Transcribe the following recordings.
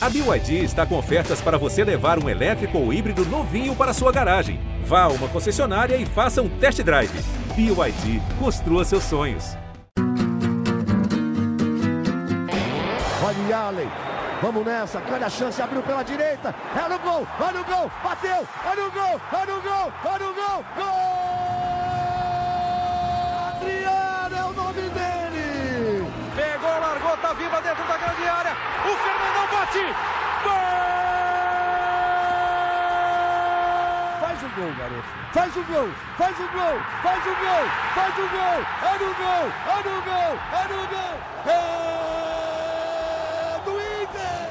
A BYD está com ofertas para você levar um elétrico ou híbrido novinho para sua garagem. Vá a uma concessionária e faça um test drive. BYD, construa seus sonhos. Olha Allen, vamos nessa, grande a chance, abriu pela direita, é no gol, olha o gol, bateu, olha o gol, olha o gol, olha o gol, gol! Adriano tá viva dentro da grande área, o Fernandão bate, gol! Faz o gol, garoto, faz o gol, faz o gol, faz o gol, faz o gol, é no gol, é no gol, é no gol, é do Inter!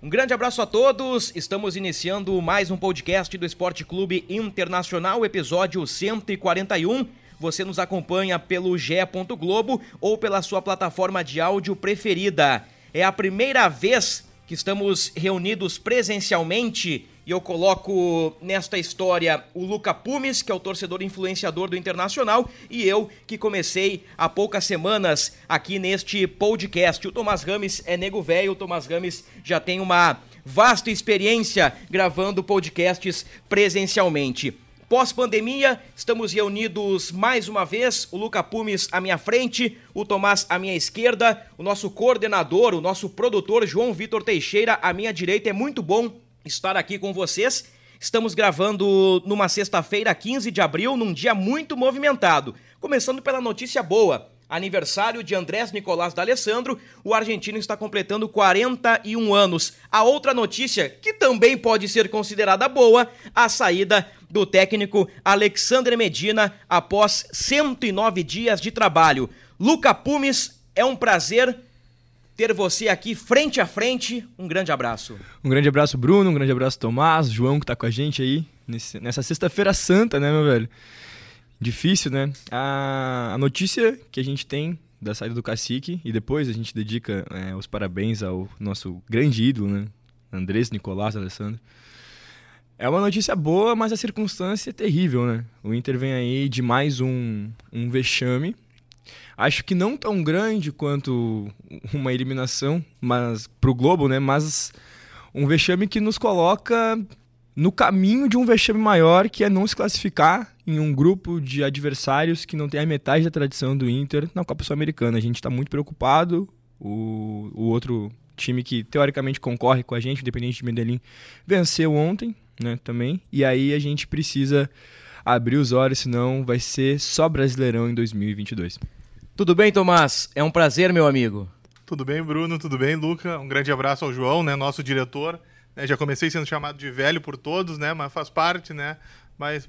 Um grande abraço a todos. Estamos iniciando mais um podcast do Esporte Clube Internacional, episódio 141. Você nos acompanha pelo ge. Globo ou pela sua plataforma de áudio preferida. É a primeira vez que estamos reunidos presencialmente e eu coloco nesta história o Luca Pumes, que é o torcedor influenciador do Internacional, e eu, que comecei há poucas semanas aqui neste podcast. O Tomás Rames é nego velho, o Tomás Rames já tem uma vasta experiência gravando podcasts presencialmente. Pós-pandemia, estamos reunidos mais uma vez, o Luca Pumes à minha frente, o Tomás à minha esquerda, o nosso coordenador, o nosso produtor João Vitor Teixeira à minha direita. É muito bom estar aqui com vocês. Estamos gravando numa sexta-feira, 15 de abril, num dia muito movimentado. Começando pela notícia boa. Aniversário de Andrés Nicolás D'Alessandro, o argentino está completando 41 anos. A outra notícia, que também pode ser considerada boa, a saída do técnico Alexandre Medina após 109 dias de trabalho. Luca Pumes, é um prazer ter você aqui frente a frente. Um grande abraço. Um grande abraço, Bruno. Um grande abraço, Tomás, João, que tá com a gente aí nesse, nessa sexta-feira santa, né, meu velho? Difícil, né? A, a, notícia que a gente tem da saída do cacique, e depois a gente dedica é, os parabéns ao nosso grande ídolo, né? Andrés Nicolás Alessandro. É uma notícia boa, mas a circunstância é terrível, né? O Inter vem aí de mais um, um vexame Acho que não tão grande quanto uma eliminação, mas pro Globo, né? Mas um vexame que nos coloca no caminho de um vexame maior, que é não se classificar em um grupo de adversários que não tem a metade da tradição do Inter na Copa Sul-Americana. A gente está muito preocupado. O, o outro time que teoricamente concorre com a gente, Independente de Medellín, venceu ontem, né, também. E aí a gente precisa abrir os olhos, senão vai ser só Brasileirão em 2022. Tudo bem, Tomás? É um prazer, meu amigo. Tudo bem, Bruno? Tudo bem, Luca? Um grande abraço ao João, né, nosso diretor. É, já comecei sendo chamado de velho por todos, né, mas faz parte, né? Mas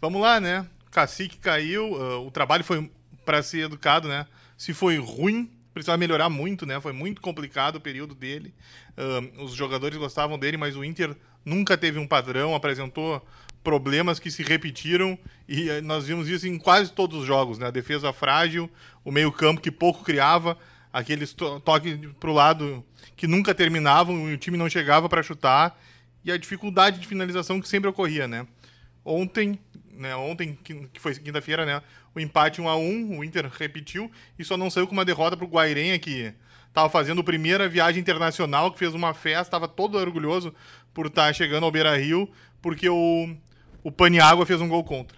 vamos lá, né? Cacique caiu, uh, o trabalho foi para ser educado, né? Se foi ruim, precisava melhorar muito, né? Foi muito complicado o período dele. Uh, os jogadores gostavam dele, mas o Inter nunca teve um padrão, apresentou problemas que se repetiram e eh, nós vimos isso em quase todos os jogos, né? A defesa frágil, o meio-campo que pouco criava, aqueles to toques para o lado que nunca terminavam e o time não chegava para chutar e a dificuldade de finalização que sempre ocorria, né? Ontem, né, ontem que foi quinta-feira, né, o empate 1 a 1, o Inter repetiu e só não saiu com uma derrota para o Guairenha que estava fazendo a primeira viagem internacional, que fez uma festa, estava todo orgulhoso por estar tá chegando ao Beira-Rio, porque o o Paniágua fez um gol contra.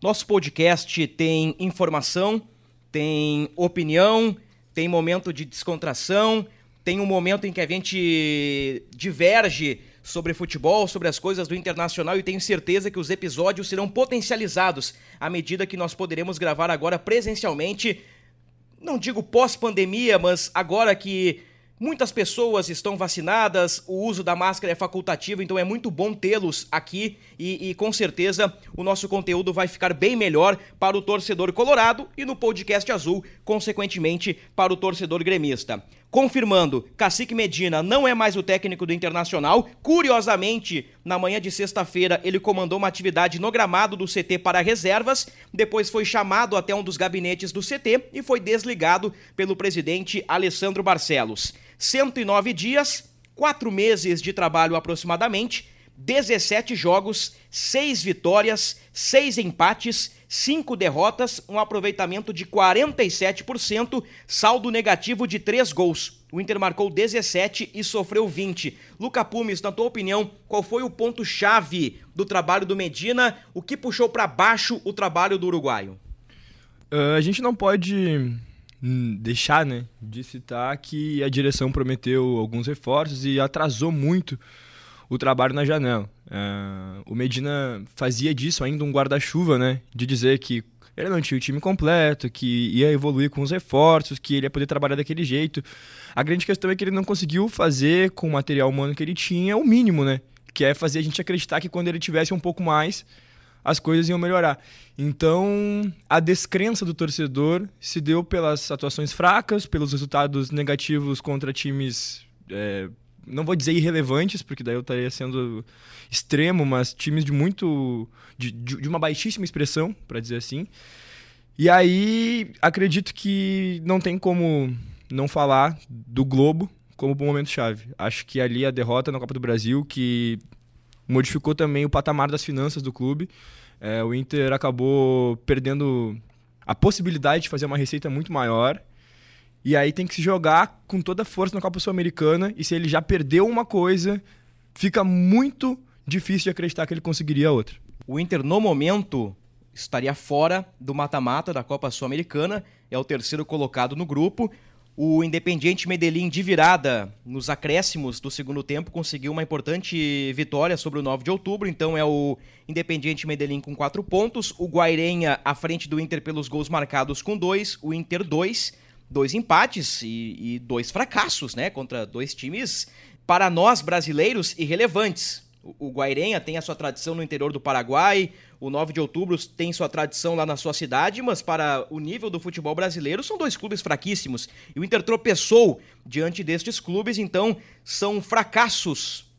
Nosso podcast tem informação, tem opinião, tem momento de descontração, tem um momento em que a gente diverge sobre futebol, sobre as coisas do internacional e tenho certeza que os episódios serão potencializados à medida que nós poderemos gravar agora presencialmente. Não digo pós-pandemia, mas agora que Muitas pessoas estão vacinadas, o uso da máscara é facultativo, então é muito bom tê-los aqui e, e, com certeza o nosso conteúdo vai ficar bem melhor para o torcedor colorado e no podcast azul, consequentemente, para o torcedor gremista. Confirmando, Cacique Medina não é mais o técnico do Internacional. Curiosamente, na manhã de sexta-feira, ele comandou uma atividade no gramado do CT para reservas, depois foi chamado até um dos gabinetes do CT e foi desligado pelo presidente Alessandro Barcelos. 109 dias, 4 meses de trabalho aproximadamente, 17 jogos, 6 vitórias, 6 empates, 5 derrotas, um aproveitamento de 47%, saldo negativo de 3 gols. o Inter marcou 17 e sofreu 20. Luca Pumes, na tua opinião, qual foi o ponto-chave do trabalho do Medina? O que puxou para baixo o trabalho do uruguaio? Uh, a gente não pode hum, deixar né, de citar que a direção prometeu alguns reforços e atrasou muito o trabalho na janela. Uh, o Medina fazia disso ainda um guarda-chuva, né? De dizer que ele não tinha o time completo, que ia evoluir com os reforços, que ele ia poder trabalhar daquele jeito. A grande questão é que ele não conseguiu fazer com o material humano que ele tinha o mínimo, né? Que é fazer a gente acreditar que quando ele tivesse um pouco mais, as coisas iam melhorar. Então, a descrença do torcedor se deu pelas atuações fracas, pelos resultados negativos contra times. É, não vou dizer irrelevantes, porque daí eu estaria sendo extremo, mas times de muito. de, de uma baixíssima expressão, para dizer assim. E aí, acredito que não tem como não falar do Globo como um momento-chave. Acho que ali a derrota na Copa do Brasil, que modificou também o patamar das finanças do clube. É, o Inter acabou perdendo a possibilidade de fazer uma receita muito maior. E aí tem que se jogar com toda a força na Copa Sul-Americana. E se ele já perdeu uma coisa, fica muito difícil de acreditar que ele conseguiria outra. O Inter, no momento, estaria fora do mata-mata da Copa Sul-Americana. É o terceiro colocado no grupo. O Independiente Medellín de virada nos acréscimos do segundo tempo conseguiu uma importante vitória sobre o 9 de outubro, então é o Independiente Medellín com quatro pontos, o Guairenha à frente do Inter pelos gols marcados com dois, o Inter dois, dois empates e, e dois fracassos, né, contra dois times para nós brasileiros irrelevantes. O Guairenha tem a sua tradição no interior do Paraguai, o 9 de outubro tem sua tradição lá na sua cidade, mas para o nível do futebol brasileiro são dois clubes fraquíssimos. E o Inter tropeçou diante destes clubes, então são fracassos.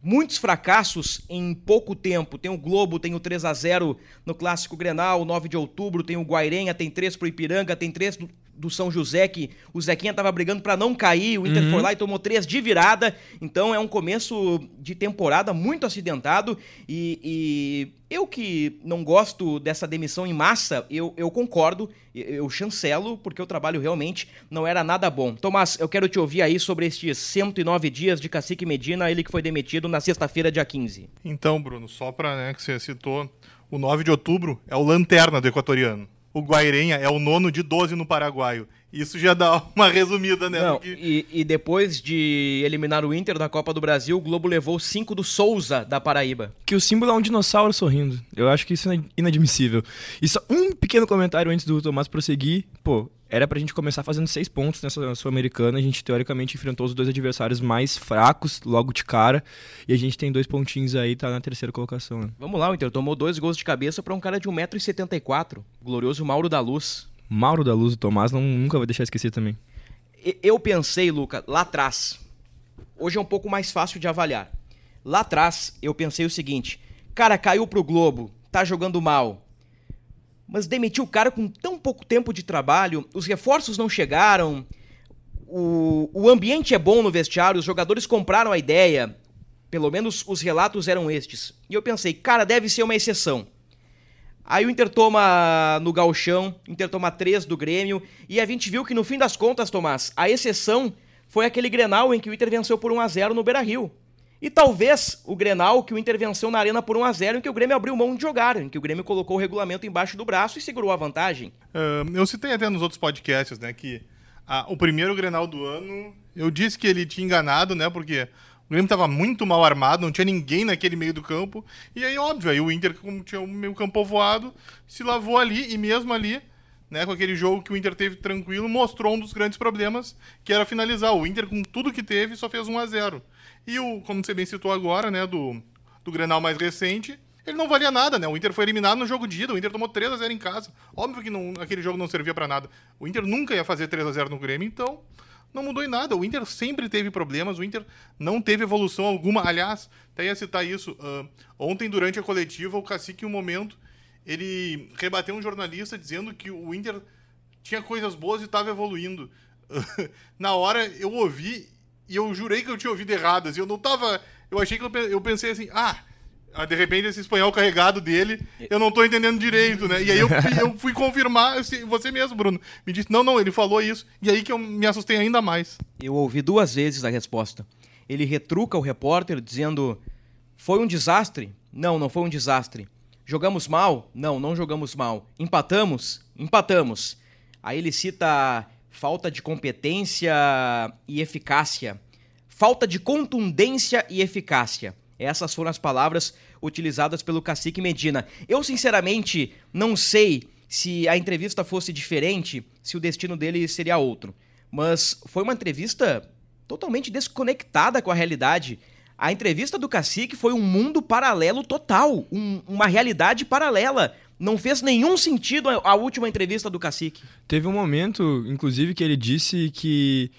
Muitos fracassos em pouco tempo. Tem o Globo, tem o 3 a 0 no Clássico Grenal, o 9 de outubro, tem o Guairenha, tem três pro Ipiranga, tem três do São José, que o Zequinha tava brigando para não cair, o Inter uhum. foi lá e tomou três de virada. Então é um começo de temporada muito acidentado. E, e eu que não gosto dessa demissão em massa, eu, eu concordo, eu chancelo, porque o trabalho realmente não era nada bom. Tomás, eu quero te ouvir aí sobre estes 109 dias de Cacique Medina, ele que foi demitido na sexta-feira, dia 15. Então, Bruno, só para né, que você citou, o 9 de outubro é o lanterna do equatoriano o Guairenha é o nono de 12 no paraguaio. Isso já dá uma resumida, né? Não, que... e, e, depois de eliminar o Inter da Copa do Brasil, o Globo levou 5 do Souza, da Paraíba. Que o símbolo é um dinossauro sorrindo. Eu acho que isso é inadmissível. E só um pequeno comentário antes do Tomás prosseguir. Pô, era pra gente começar fazendo seis pontos nessa Sul-Americana. A gente, teoricamente, enfrentou os dois adversários mais fracos logo de cara. E a gente tem dois pontinhos aí, tá na terceira colocação. Né? Vamos lá, o Inter tomou dois gols de cabeça para um cara de 1,74m. Glorioso Mauro da Luz. Mauro da Luz, o Tomás, não, nunca vai deixar esquecer também. Eu pensei, Luca, lá atrás. Hoje é um pouco mais fácil de avaliar. Lá atrás, eu pensei o seguinte: cara, caiu pro Globo, tá jogando mal mas demitiu o cara com tão pouco tempo de trabalho, os reforços não chegaram, o, o ambiente é bom no vestiário, os jogadores compraram a ideia, pelo menos os relatos eram estes. E eu pensei, cara, deve ser uma exceção. Aí o Inter toma no galchão, Inter toma três do Grêmio, e a gente viu que no fim das contas, Tomás, a exceção foi aquele Grenal em que o Inter venceu por 1 a 0 no Beira-Rio. E talvez o Grenal, que o Inter venceu na arena por 1 a 0 em que o Grêmio abriu mão de jogar, em que o Grêmio colocou o regulamento embaixo do braço e segurou a vantagem. Uh, eu citei até nos outros podcasts, né, que o primeiro Grenal do ano, eu disse que ele tinha enganado, né, porque o Grêmio estava muito mal armado, não tinha ninguém naquele meio do campo. E aí, óbvio, aí o Inter, como tinha o meio campo povoado, se lavou ali e mesmo ali né, com aquele jogo que o Inter teve tranquilo, mostrou um dos grandes problemas, que era finalizar. O Inter, com tudo que teve, só fez 1 a 0 E o, como você bem citou agora, né, do, do Grenal mais recente, ele não valia nada, né? O Inter foi eliminado no jogo de ida, o Inter tomou 3 a 0 em casa. Óbvio que não, aquele jogo não servia para nada. O Inter nunca ia fazer 3 a 0 no Grêmio, então não mudou em nada. O Inter sempre teve problemas, o Inter não teve evolução alguma. Aliás, até ia citar isso. Uh, ontem, durante a coletiva, o Cacique, em um momento, ele rebateu um jornalista dizendo que o Inter tinha coisas boas e estava evoluindo. Na hora eu ouvi e eu jurei que eu tinha ouvido errado. Assim, eu não tava. Eu achei que eu, eu pensei assim, ah, Ah, De repente, esse espanhol carregado dele, eu não tô entendendo direito, né? E aí eu, fui- eu fui confirmar, você mesmo, Bruno, me disse, não, não, ele falou isso. E aí que eu me assustei ainda mais. Eu ouvi duas vezes a resposta. Ele retruca o repórter dizendo: Foi um desastre? Não, não foi um desastre. Jogamos mal? Não, não jogamos mal. Empatamos? Empatamos. Aí ele cita falta de competência e eficácia. Falta de contundência e eficácia. Essas foram as palavras utilizadas pelo cacique Medina. Eu, sinceramente, não sei se a entrevista fosse diferente, se o destino dele seria outro. Mas foi uma entrevista totalmente desconectada com a realidade. A entrevista do cacique foi um mundo paralelo total, um- uma realidade paralela. Não fez nenhum sentido a, última entrevista do cacique. Teve um momento, inclusive, que ele disse que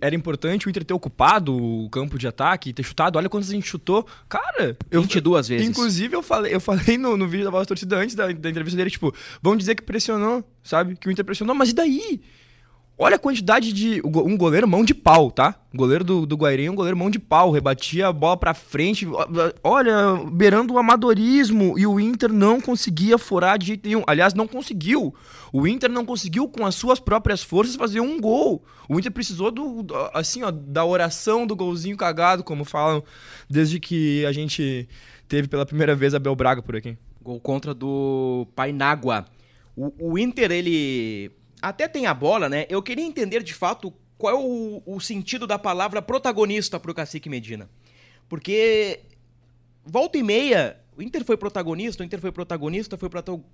era importante o Inter ter ocupado o campo de ataque e ter chutado. Olha quantas a gente chutou. Cara, eu. 22 vezes. Inclusive, eu falei, eu falei no, no vídeo da voz da torcida antes da, da entrevista dele, tipo, vão dizer que pressionou, sabe? Que o Inter pressionou, mas e daí? Olha a quantidade de. Um goleiro mão de pau, tá? O goleiro do, do Guairenha é um goleiro mão de pau. Rebatia a bola pra frente. Olha, beirando o amadorismo. E o Inter não conseguia furar de jeito nenhum. Aliás, não conseguiu. O Inter não conseguiu, com as suas próprias forças, fazer um gol. O Inter precisou do. do- Assim, ó, da oração do golzinho cagado, como falam, desde que a gente teve pela primeira vez a Bel Braga por aqui. Gol contra do Painágua. O, o Inter, ele até tem a bola, né? Eu queria entender de fato qual é o, o sentido da palavra protagonista pro Cacique Medina. Porque volta e meia, o Inter foi protagonista, o Inter foi protagonista, foi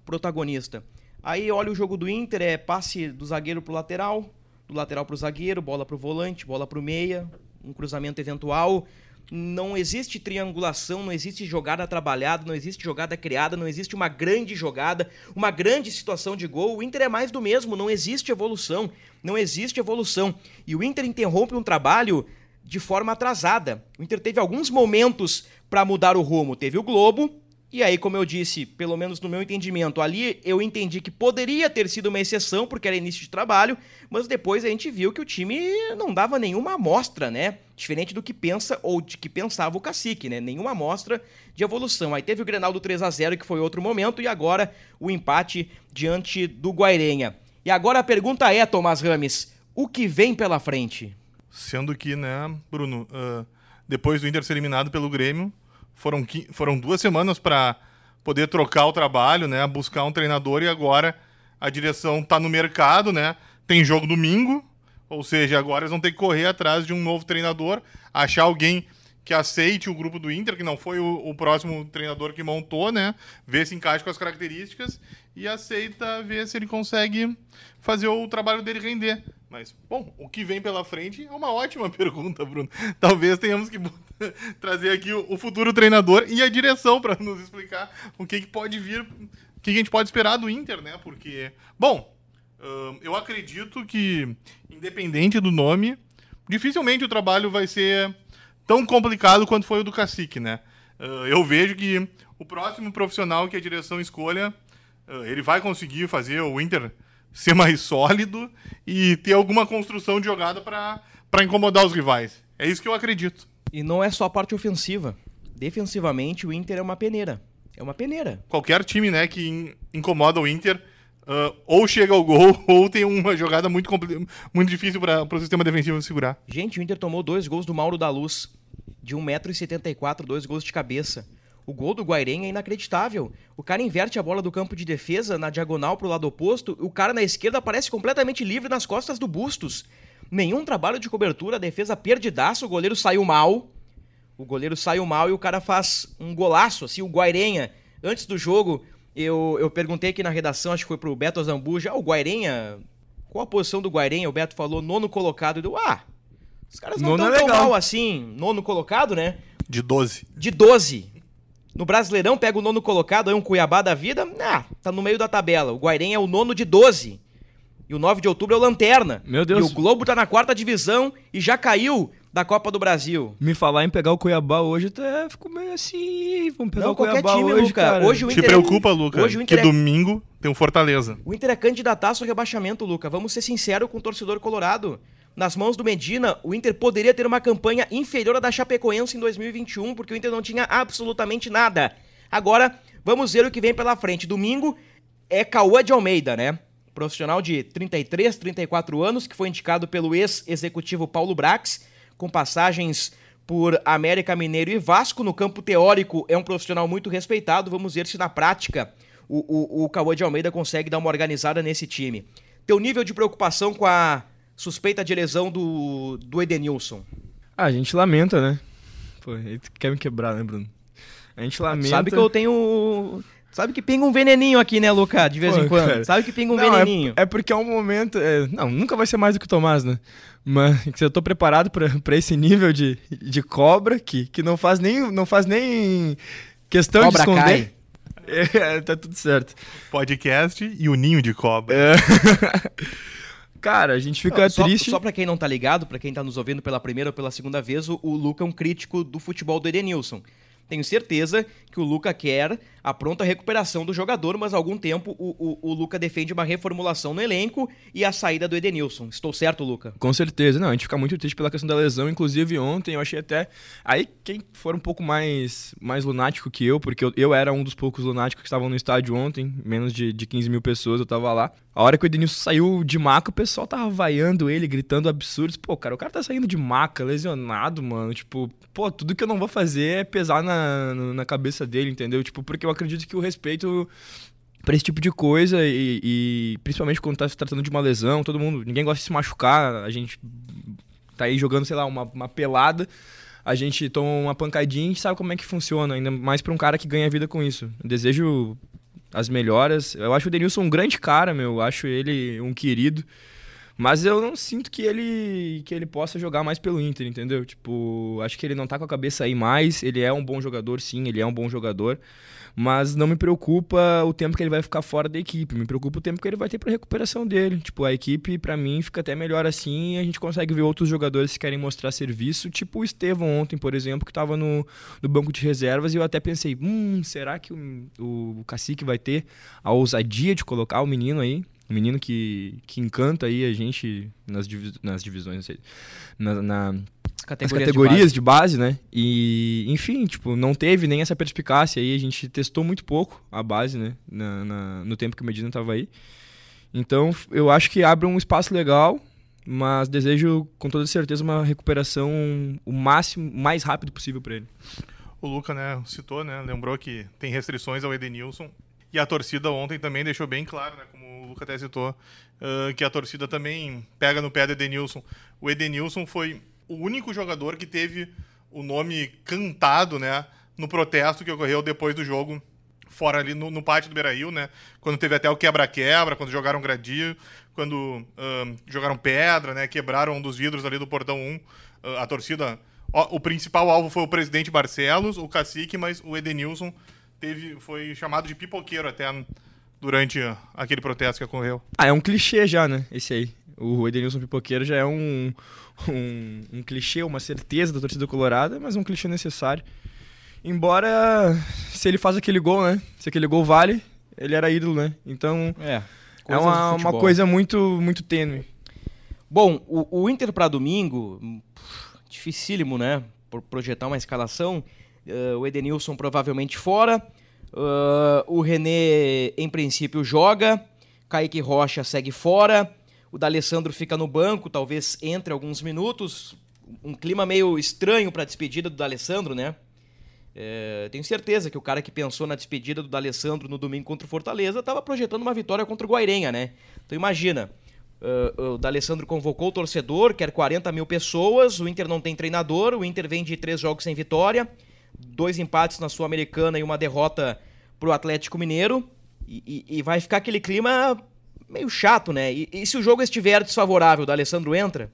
protagonista. Aí olha o jogo do Inter, é passe do zagueiro pro lateral, do lateral pro zagueiro, bola pro volante, bola pro meia, um cruzamento eventual. Não existe triangulação, não existe jogada trabalhada, não existe jogada criada, não existe uma grande jogada, uma grande situação de gol. O Inter é mais do mesmo, não existe evolução, não existe evolução. E o Inter interrompe um trabalho de forma atrasada. O Inter teve alguns momentos para mudar o rumo. Teve o Globo, e aí, como eu disse, pelo menos no meu entendimento, ali eu entendi que poderia ter sido uma exceção, porque era início de trabalho, mas depois a gente viu que o time não dava nenhuma amostra, né? Diferente do que pensa ou de que pensava o cacique, né? Nenhuma amostra de evolução. Aí teve o Grenal do 3 a 0 que foi outro momento, e agora o empate diante do Guairenha. E agora a pergunta é, Tomás Rames, o que vem pela frente? Sendo que, né, Bruno, ah, depois do Inter ser eliminado pelo Grêmio, foram, foram duas semanas para poder trocar o trabalho, né, buscar um treinador e agora a direção tá no mercado, né, tem jogo domingo, ou seja, agora eles vão ter que correr atrás de um novo treinador, achar alguém que aceite o grupo do Inter, que não foi o, o próximo treinador que montou, né, ver se encaixa com as características e aceita ver se ele consegue fazer o trabalho dele render. Mas, bom, o que vem pela frente é uma ótima pergunta, Bruno. Talvez tenhamos que trazer aqui o, futuro treinador e a direção para nos explicar o que, que pode vir, o que, que a gente pode esperar do Inter, né? Porque, bom, eu acredito que, independente do nome, dificilmente o trabalho vai ser tão complicado quanto foi o do Cacique, né? Eu vejo que o próximo profissional que a direção escolha, ele vai conseguir fazer o Inter ser mais sólido e ter alguma construção de jogada para incomodar os rivais. É isso que eu acredito. E não é só a parte ofensiva. Defensivamente, o Inter é uma peneira. É uma peneira. Qualquer time né, que in- incomoda o Inter ah, ou chega ao gol ou tem uma jogada muito, muito difícil para o sistema defensivo segurar. Gente, o Inter tomou dois gols do Mauro da Luz, de 1,74m, dois gols de cabeça. O gol do Guairenha é inacreditável. O cara inverte a bola do campo de defesa na diagonal pro lado oposto, o cara na esquerda aparece completamente livre nas costas do Bustos. Nenhum trabalho de cobertura, a defesa perdidaço, o goleiro saiu mal. O goleiro saiu mal e o cara faz um golaço, assim, o Guairenha. Antes do jogo, eu, eu perguntei aqui na redação, acho que foi pro Beto Zambuja, ah, o Guairenha, qual a posição do Guairenha? O Beto falou nono colocado. E eu, ah, os caras não Nono estão é tão mal assim, nono colocado, né? De 12. De 12. No Brasileirão, pega o nono colocado, aí um Cuiabá da vida, ah, tá no meio da tabela. O Guairenha é o nono de 12. E o 9 de outubro é o Lanterna. Meu Deus. E o Globo tá na quarta divisão e já caiu da Copa do Brasil. Me falar em pegar o Cuiabá hoje, até fico meio assim. Vamos pegar Não, o qualquer Cuiabá time, hoje, Luca. cara. Hoje o Te Inter é- preocupa, Luca, Hoje o que Inter é- domingo tem um Fortaleza. O Inter é candidataço ao rebaixamento, Luca. Vamos ser sinceros com o torcedor colorado. nas mãos do Medina, o Inter poderia ter uma campanha inferior à da Chapecoense em 2021, porque o Inter não tinha absolutamente nada. Agora, vamos ver o que vem pela frente. Domingo é Cauã de Almeida, né? Profissional de 33, 34 anos, que foi indicado pelo ex-executivo Paulo Brax, com passagens por América Mineiro e Vasco. No campo teórico, é um profissional muito respeitado. Vamos ver se na prática o, o, o Cauã de Almeida consegue dar uma organizada nesse time. Teu nível de preocupação com a suspeita de lesão do, do Edenilson? Ah, a gente lamenta, né? Pô, ele quer me quebrar, né, Bruno? A gente lamenta. Sabe que eu tenho. Sabe que pinga um veneninho aqui, né, Luca? De vez Pô, em quando. Cara. Sabe que pinga um não, é veneninho. É, é, porque é um momento. É, não, nunca vai ser mais do que o Tomás, né? Mas eu tô preparado pra, esse nível de, de cobra que, que não faz nem. Não faz nem questão cobra de esconder. Cai. É, tá tudo certo. Podcast e o ninho de cobra. É. Cara, a gente fica só, triste. Só pra quem não tá ligado, pra quem tá nos ouvindo pela primeira ou pela segunda vez, o, o Luca é um crítico do futebol do Edenilson. Tenho certeza que o Luca quer a pronta recuperação do jogador, mas há algum tempo o, o, o, Luca defende uma reformulação no elenco e a saída do Edenilson. Estou certo, Luca? Com certeza. Não, a gente fica muito triste pela questão da lesão. Inclusive, ontem eu achei até. Aí, quem for um pouco mais, mais lunático que eu, porque eu, eu era um dos poucos lunáticos que estavam no estádio ontem, menos de, de 15 mil pessoas, eu tava lá. A hora que o Edenilson saiu de maca, o pessoal tava vaiando ele, gritando absurdos. Pô, cara, o cara tá saindo de maca, lesionado, mano. Tipo, pô, tudo que eu não vou fazer é pesar na, na cabeça dele, entendeu? Tipo, porque eu acredito que o respeito para esse tipo de coisa e, e, principalmente quando tá se tratando de uma lesão, todo mundo, ninguém gosta de se machucar, a gente tá aí jogando, sei lá, uma, uma pelada, a gente toma uma pancadinha e sabe como é que funciona, ainda mais para um cara que ganha vida com isso. Eu desejo as melhoras. Eu acho o Denilson um grande cara, meu. Eu acho ele um querido. Mas eu não sinto que ele que ele possa jogar mais pelo Inter, entendeu? Tipo, acho que ele não tá com a cabeça aí mais. Ele é um bom jogador, sim, ele é um bom jogador. Mas não me preocupa o tempo que ele vai ficar fora da equipe. Me preocupa o tempo que ele vai ter para recuperação dele. Tipo, a equipe, para mim, fica até melhor assim. A gente consegue ver outros jogadores que querem mostrar serviço. Tipo o Estevão ontem, por exemplo, que estava no, no banco de reservas. E eu até pensei, hum, será que o, o, o Cacique vai ter a ousadia de colocar o menino aí? Um menino que, que encanta aí a gente nas, divis, nas divisões, não sei, na, na categorias, categorias de, base. de, base. né? E, enfim, tipo, não teve nem essa perspicácia aí. A gente testou muito pouco a base, né? Na, na, no tempo que o Medina estava aí. Então, eu acho que abre um espaço legal, mas desejo com toda certeza uma recuperação o máximo, mais rápido possível para ele. O Luca, né, citou, né, lembrou que tem restrições ao Edenilson. E a torcida ontem também deixou bem claro, né, como Luca até citou, uh, que a torcida também pega no pé do Edenilson. O Edenilson foi o único jogador que teve o nome cantado, né, no protesto que ocorreu depois do jogo fora ali no, no pátio do Beira-Rio, né, quando teve até o quebra-quebra, quando jogaram gradil, quando uh, jogaram pedra, né, quebraram um dos vidros ali do portão 1, uh, a torcida... O principal alvo foi o presidente Barcelos, o cacique, mas o Edenilson teve, foi chamado de pipoqueiro até durante aquele protesto que ocorreu. Ah, é um clichê já, né? Esse aí. O Edenilson Pipoqueiro já é um, um, um clichê, uma certeza da torcida colorada, mas um clichê necessário. Embora, se ele faz aquele gol, né? Se aquele gol vale, ele era ídolo, né? Então, é, é uma, uma coisa muito, muito tênue. Bom, o, o Inter para domingo, dificílimo, né? Por projetar uma escalação. Uh, o Edenilson provavelmente fora. Uh, o René, em princípio, joga. Kaique Rocha segue fora. O D'Alessandro fica no banco, talvez entre alguns minutos. Um clima meio estranho para a despedida do D'Alessandro, né? É, tenho certeza que o cara que pensou na despedida do D'Alessandro no domingo contra o Fortaleza estava projetando uma vitória contra o Guairenha, né? Então imagina, uh, o D'Alessandro convocou o torcedor, quer 40 mil pessoas, o Inter não tem treinador, o Inter vem de três jogos sem vitória, dois empates na Sul-Americana e uma derrota pro Atlético Mineiro. E, e, e, vai ficar aquele clima meio chato, né? E, e se o jogo estiver desfavorável, o Alessandro entra?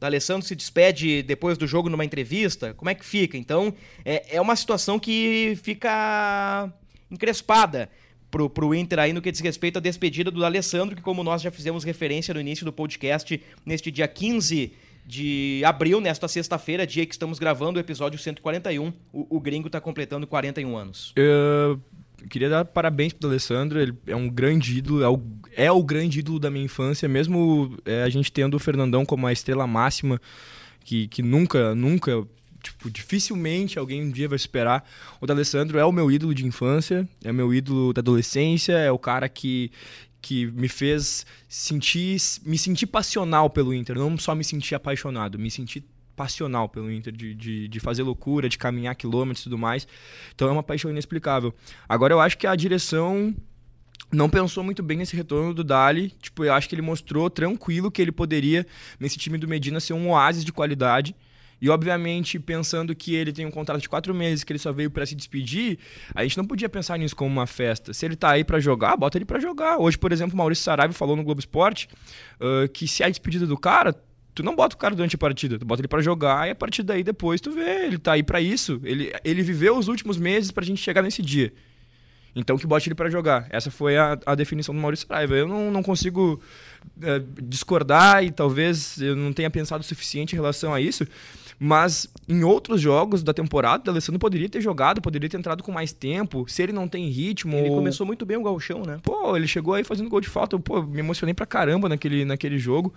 O Alessandro se despede depois do jogo numa entrevista? Como é que fica? Então, é, é uma situação que fica encrespada pro, pro Inter aí no que diz respeito à despedida do Alessandro, que como nós já fizemos referência no início do podcast, neste dia 15 de abril, nesta sexta-feira, dia que estamos gravando o episódio 141, o, o gringo está completando 41 anos. Uh, queria dar parabéns pro Alessandro, ele é um grande ídolo, é o, é o grande ídolo da minha infância, mesmo é, a gente tendo o Fernandão como a estrela máxima, que, que nunca, nunca, tipo, dificilmente alguém um dia vai esperar. O D'Alessandro é o meu ídolo de infância, é o meu ídolo da adolescência, é o cara que, que me fez sentir, me sentir passional pelo Inter, não só me sentir apaixonado, me sentir passional pelo Inter, de, de, de, fazer loucura, de caminhar quilômetros e tudo mais. Então é uma paixão inexplicável. Agora eu acho que a direção não pensou muito bem nesse retorno do Dali. Tipo, eu acho que ele mostrou tranquilo que ele poderia, nesse time do Medina, ser um oásis de qualidade. E, obviamente, pensando que ele tem um contrato de quatro meses, que ele só veio para se despedir, a gente não podia pensar nisso como uma festa. Se ele tá aí para jogar, bota ele para jogar. Hoje, por exemplo, Maurício Saraiva falou no Globo Esporte uh, que se é a despedida do cara, tu não bota o cara durante a partida, tu bota ele para jogar e a partir daí depois tu vê, ele tá aí para isso. Ele, ele viveu os últimos meses pra gente chegar nesse dia. Então que bote ele para jogar. Essa foi a, a definição do Maurício Saraiva. Eu não, não consigo é, discordar e talvez eu não tenha pensado o suficiente em relação a isso, mas em outros jogos da temporada, o Alessandro poderia ter jogado, poderia ter entrado com mais tempo. Se ele não tem ritmo. Ele ou... começou muito bem o galchão, né? Pô, ele chegou aí fazendo gol de falta. Pô, me emocionei pra caramba naquele, naquele jogo.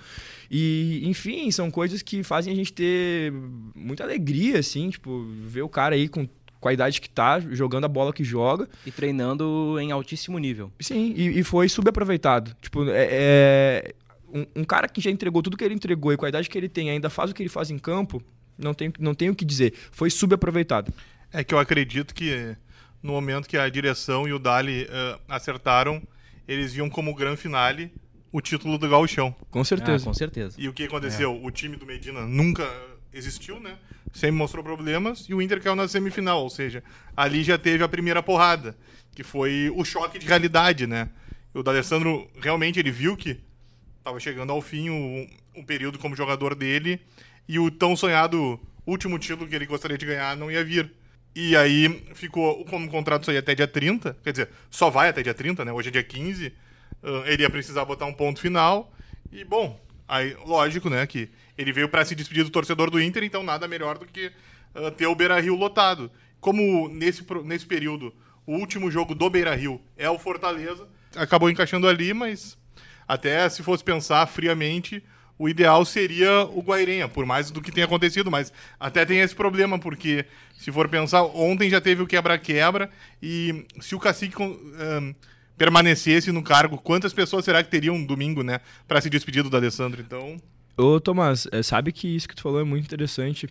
E, enfim, são coisas que fazem a gente ter muita alegria, assim, tipo, ver o cara aí com com a idade que tá, jogando a bola que joga. E treinando em altíssimo nível. Sim, e, e foi subaproveitado. Tipo, é, é um, um, cara que já entregou tudo que ele entregou e com a idade que ele tem ainda faz o que ele faz em campo, não tem, não tem o que dizer. Foi subaproveitado. É que eu acredito que no momento que a direção e o Dali uh, acertaram, eles viam como grande finale o título do Gauchão. Com certeza. Ah, com certeza. E o que aconteceu? É. O time do Medina nunca existiu, né? Sempre mostrou problemas e o Inter caiu na semifinal, ou seja, ali já teve a primeira porrada, que foi o choque de realidade, né? O D'Alessandro realmente ele viu que estava chegando ao fim o, o período como jogador dele e o tão sonhado último título que ele gostaria de ganhar não ia vir. E aí ficou, como o contrato só ia até dia 30, quer dizer, só vai até dia 30, né? Hoje é dia 15, uh, ele ia precisar botar um ponto final. E, bom, aí, lógico, né, que ele veio para se despedir do torcedor do Inter, então nada melhor do que uh, ter o Beira-Rio lotado. Como nesse, nesse período o último jogo do Beira-Rio é o Fortaleza, acabou encaixando ali, mas até se fosse pensar friamente, o ideal seria o Guairenha, por mais do que tenha acontecido, mas até tem esse problema, porque se for pensar, ontem já teve o quebra-quebra, e se o cacique permanecesse no cargo, quantas pessoas será que teriam um domingo, né, para se despedir do Alessandro? Então. Ô, Tomás, é, sabe que isso que tu falou é muito interessante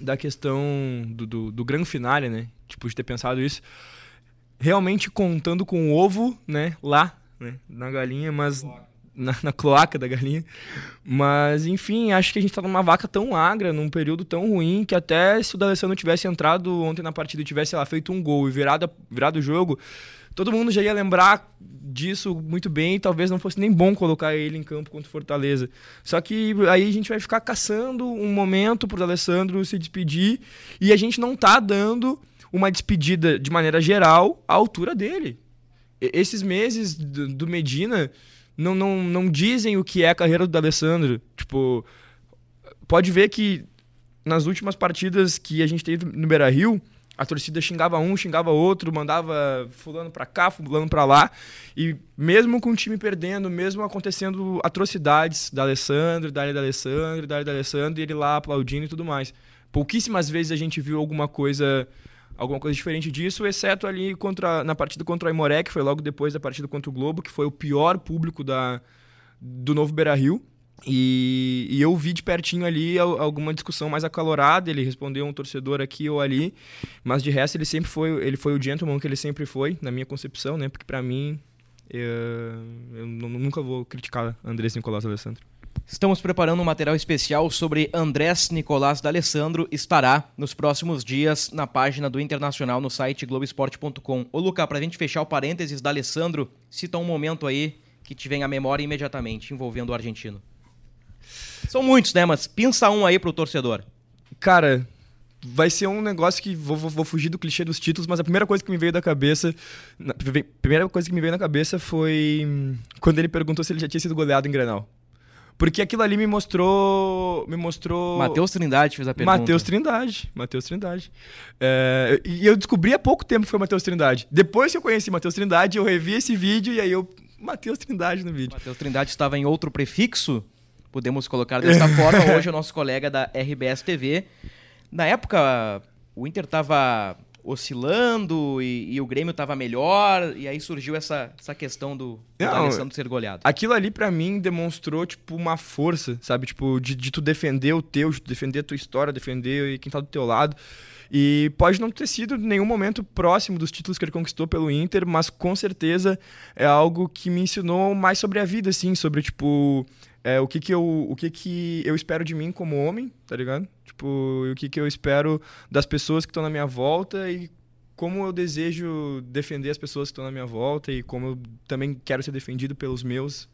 da questão do, do, do grande finale, né? Tipo, de ter pensado isso. Realmente contando com o ovo, né, lá, né, na galinha, mas na, na, cloaca da galinha. Mas, enfim, acho que a gente tá numa vaca tão magra, num período tão ruim, que até se o D'Alessandro tivesse entrado ontem na partida e tivesse lá, feito um gol e virado, virado o jogo, todo mundo já ia lembrar disso muito bem e talvez não fosse nem bom colocar ele em campo contra o Fortaleza. Só que aí a gente vai ficar caçando um momento pro D'Alessandro se despedir e a gente não tá dando uma despedida de maneira geral à altura dele. esses meses do Medina não, não, não dizem o que é a carreira do Alessandro. Tipo, pode ver que nas últimas partidas que a gente teve no Beira Rio, a torcida xingava um, xingava outro, mandava fulano para cá, fulano para lá. E mesmo com o time perdendo, mesmo acontecendo atrocidades da Alessandro, da da Alessandro, da da Alessandro, e ele lá aplaudindo e tudo mais. Pouquíssimas vezes a gente viu alguma coisa alguma coisa diferente disso, exceto ali contra, na partida contra o Aimoré, que foi logo depois da partida contra o Globo, que foi o pior público da, do novo Beira-Rio. E, e, eu vi de pertinho ali alguma discussão mais acalorada, ele respondeu um torcedor aqui ou ali, mas de resto ele sempre foi, ele foi o gentleman que ele sempre foi, na minha concepção, né? Porque para mim, eu, eu nunca vou criticar Andrés Nicolás Alessandro. Estamos preparando um material especial sobre Andrés Nicolás D'Alessandro. Estará nos próximos dias na página do Internacional no site globesport.com. Ô Luca, pra gente fechar o parênteses da Alessandro, cita um momento aí que te vem à memória imediatamente envolvendo o argentino. São muitos, né? Mas pensa um aí pro torcedor. Cara, vai ser um negócio que vou, vou, vou, fugir do clichê dos títulos, mas a primeira coisa que me veio da cabeça, a primeira coisa que me veio na cabeça foi quando ele perguntou se ele já tinha sido goleado em Grenal. Porque aquilo ali me mostrou. Me mostrou. Matheus Trindade fez a pergunta. Matheus Trindade. Matheus Trindade. É, e eu descobri há pouco tempo que foi Matheus Trindade. Depois que eu conheci Matheus Trindade, eu revi esse vídeo e aí eu. Matheus Trindade no vídeo. Matheus Trindade estava em outro prefixo, podemos colocar dessa forma. Hoje o nosso colega da RBS TV. Na época, o Inter estava oscilando e, e, o Grêmio estava melhor, e aí surgiu essa, essa questão do, do Não, Alessandro ser goleado. Aquilo ali pra mim demonstrou, tipo, uma força, sabe? Tipo, de, de tu defender o teu, de tu defender a tua história, defender quem tá do teu lado. E pode não ter sido nenhum momento próximo dos títulos que ele conquistou pelo Inter, mas com certeza é algo que me ensinou mais sobre a vida, assim, sobre, tipo, é, o que que eu o que que eu espero de mim como homem, tá ligado? Tipo, o que que eu espero das pessoas que estão na minha volta e como eu desejo defender as pessoas que estão na minha volta e como eu também quero ser defendido pelos meus